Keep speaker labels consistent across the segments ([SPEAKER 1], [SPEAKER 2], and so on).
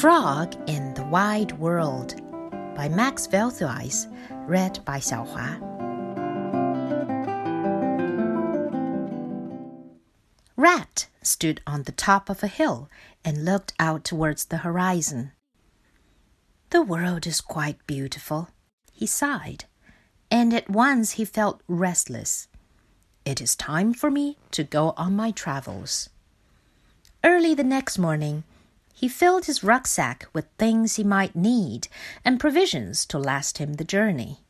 [SPEAKER 1] Frog in the Wide World by Max Velthuijs, read by Xiaohua. Rat stood on the top of a hill and looked out towards the horizon. The world is quite beautiful, he sighed, and at once he felt restless. It is time for me to go on my travels. Early the next morning, he filled his rucksack with things he might need and provisions to last him the journey.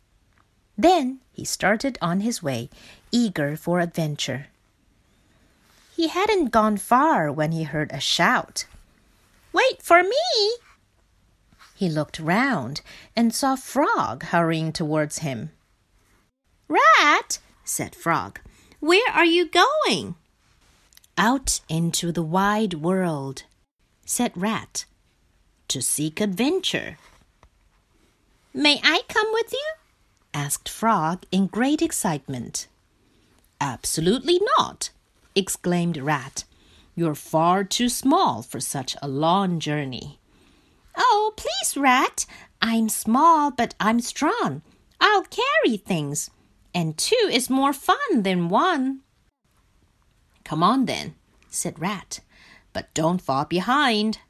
[SPEAKER 1] Then he started on his way, eager for adventure. He hadn't gone far when he heard a shout. Wait for me! He looked round and saw Frog hurrying towards him. Rat, said Frog, where are you going? Out into the wide world, said Rat, to seek adventure. May I come with you? asked Frog in great excitement. Absolutely not, exclaimed Rat. You're far too small for such a long journey. Oh, please, Rat. I'm small, but I'm strong. I'll carry things. And two is more fun than one. Come on, then, said Rat but don't fall behind.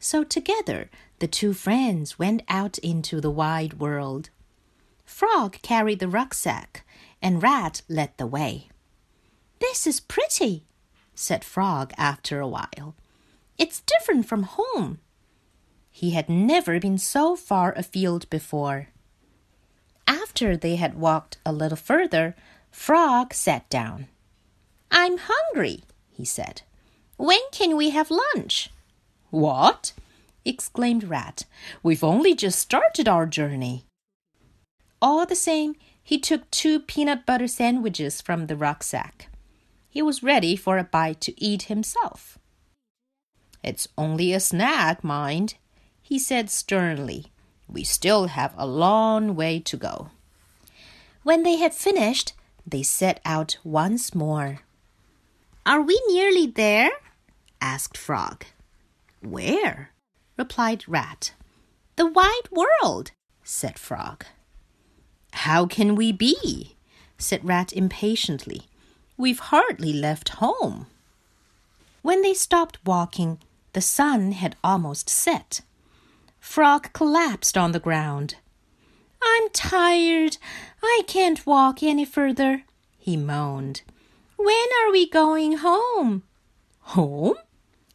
[SPEAKER 1] So together the two friends went out into the wide world. Frog carried the rucksack, and Rat led the way. This is pretty, said Frog after a while. It's different from home. He had never been so far afield before. After they had walked a little further, Frog sat down. I'm hungry, he said. When can we have lunch? What? exclaimed Rat. We've only just started our journey. All the same, he took two peanut butter sandwiches from the rucksack. He was ready for a bite to eat himself. It's only a snack, mind, he said sternly. We still have a long way to go. When they had finished, they set out once more. Are we nearly there? Asked Frog. Where? replied Rat. The wide world, said Frog. How can we be? said Rat impatiently. We've hardly left home. When they stopped walking, the sun had almost set. Frog collapsed on the ground. I'm tired. I can't walk any further, he moaned. When are we going home? Home?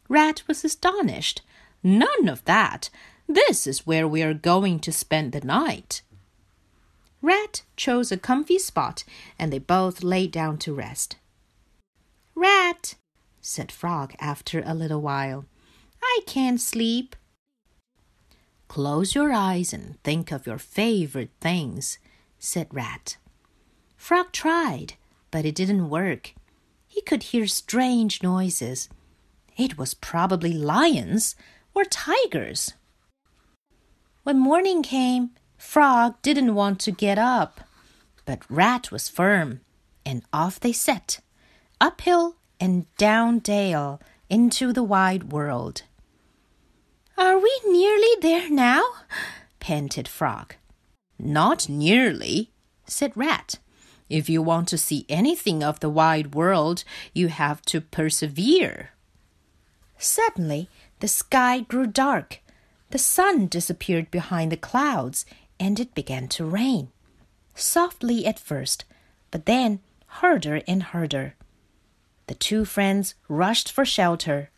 [SPEAKER 1] Rat was astonished. None of that. This is where we are going to spend the night. Rat chose a comfy spot, and they both lay down to rest. Rat, said Frog after a little while, I can't sleep. Close your eyes and think of your favorite things, said Rat. Frog tried, but it didn't work. He could hear strange noises. It was probably lions or tigers. When morning came, Frog didn't want to get up, but Rat was firm, and off they set, uphill and down dale into the wide world. Are we nearly there now? panted Frog. Not nearly, said Rat. If you want to see anything of the wide world, you have to persevere. Suddenly, the sky grew dark. The sun disappeared behind the clouds, and it began to rain. Softly at first, but then harder and harder. The two friends rushed for shelter.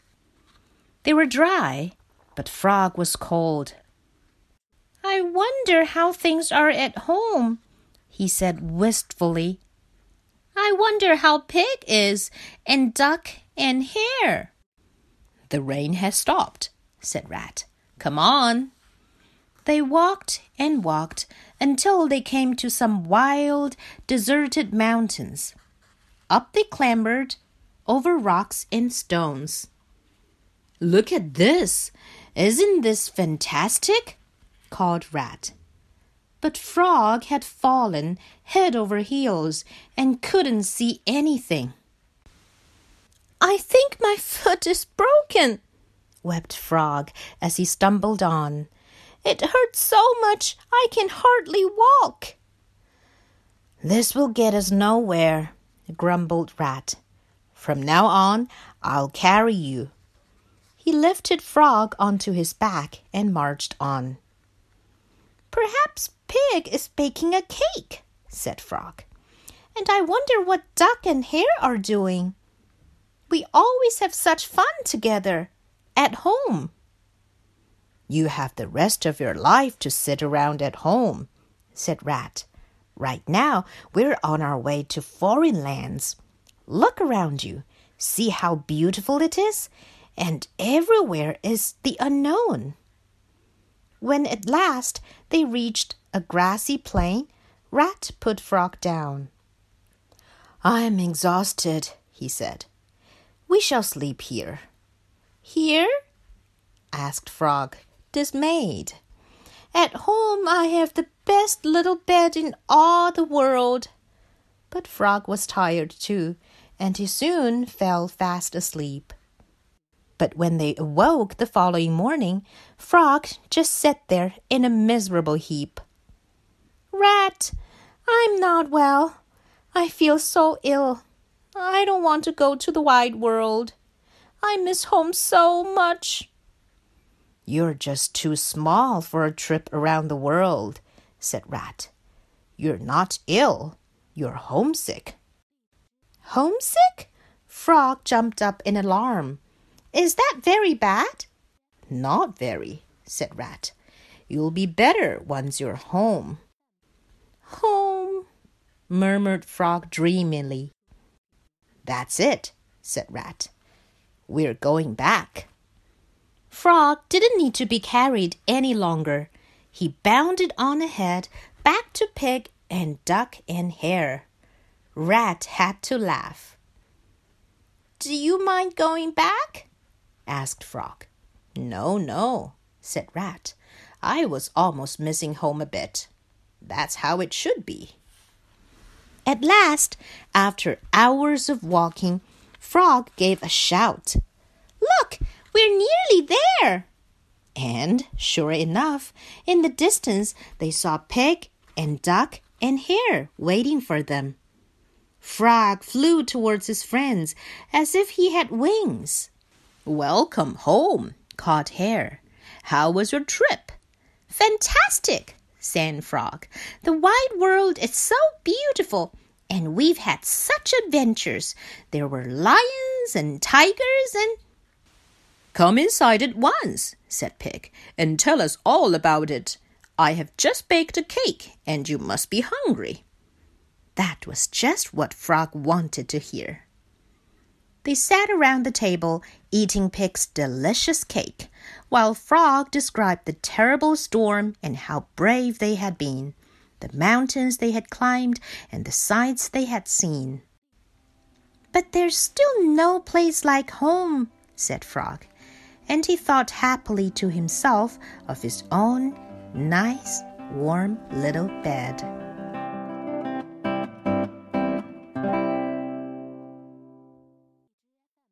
[SPEAKER 1] They were dry, but Frog was cold. I wonder how things are at home, he said wistfully. I wonder how Pig is, and Duck and Hare. The rain has stopped, said Rat. Come on. They walked and walked until they came to some wild, deserted mountains. Up they clambered over rocks and stones. Look at this! Isn't this fantastic? called Rat. But Frog had fallen head over heels and couldn't see anything. I think my foot is broken, wept Frog as he stumbled on. It hurts so much I can hardly walk. This will get us nowhere, grumbled Rat. From now on, I'll carry you. He lifted Frog onto his back and marched on. Perhaps Pig is baking a cake, said Frog. And I wonder what Duck and Hare are doing. We always have such fun together at home. You have the rest of your life to sit around at home, said Rat. Right now, we're on our way to foreign lands. Look around you. See how beautiful it is? And everywhere is the unknown. When at last they reached a grassy plain, Rat put Frog down. I'm exhausted, he said. We shall sleep here. Here? asked Frog, dismayed. At home I have the best little bed in all the world. But Frog was tired too, and he soon fell fast asleep. But when they awoke the following morning, Frog just sat there in a miserable heap. Rat, I'm not well. I feel so ill. I don't want to go to the wide world. I miss home so much. You're just too small for a trip around the world, said Rat. You're not ill. You're homesick. Homesick? Frog jumped up in alarm. Is that very bad? Not very, said Rat. You'll be better once you're home. Home, murmured Frog dreamily. That's it, said Rat. We're going back. Frog didn't need to be carried any longer. He bounded on ahead, back to Pig and Duck and Hare. Rat had to laugh. Do you mind going back? asked Frog. No, no, said Rat. I was almost missing home a bit. That's how it should be. At last, after hours of walking, Frog gave a shout. Look, we're nearly there! And, sure enough, in the distance they saw Pig and Duck and Hare waiting for them. Frog flew towards his friends as if he had wings. Welcome home, called Hare. How was your trip? Fantastic, sang Frog. The wide world is so beautiful, and we've had such adventures. There were lions and tigers and. Come inside at once, said Pig, and tell us all about it. I have just baked a cake, and you must be hungry. That was just what Frog wanted to hear. They sat around the table eating Pig's delicious cake, while Frog described the terrible storm and how brave they had been, the mountains they had climbed, and the sights they had seen. But there's still no place like home, said Frog, and he thought happily to himself of his own nice, warm little bed.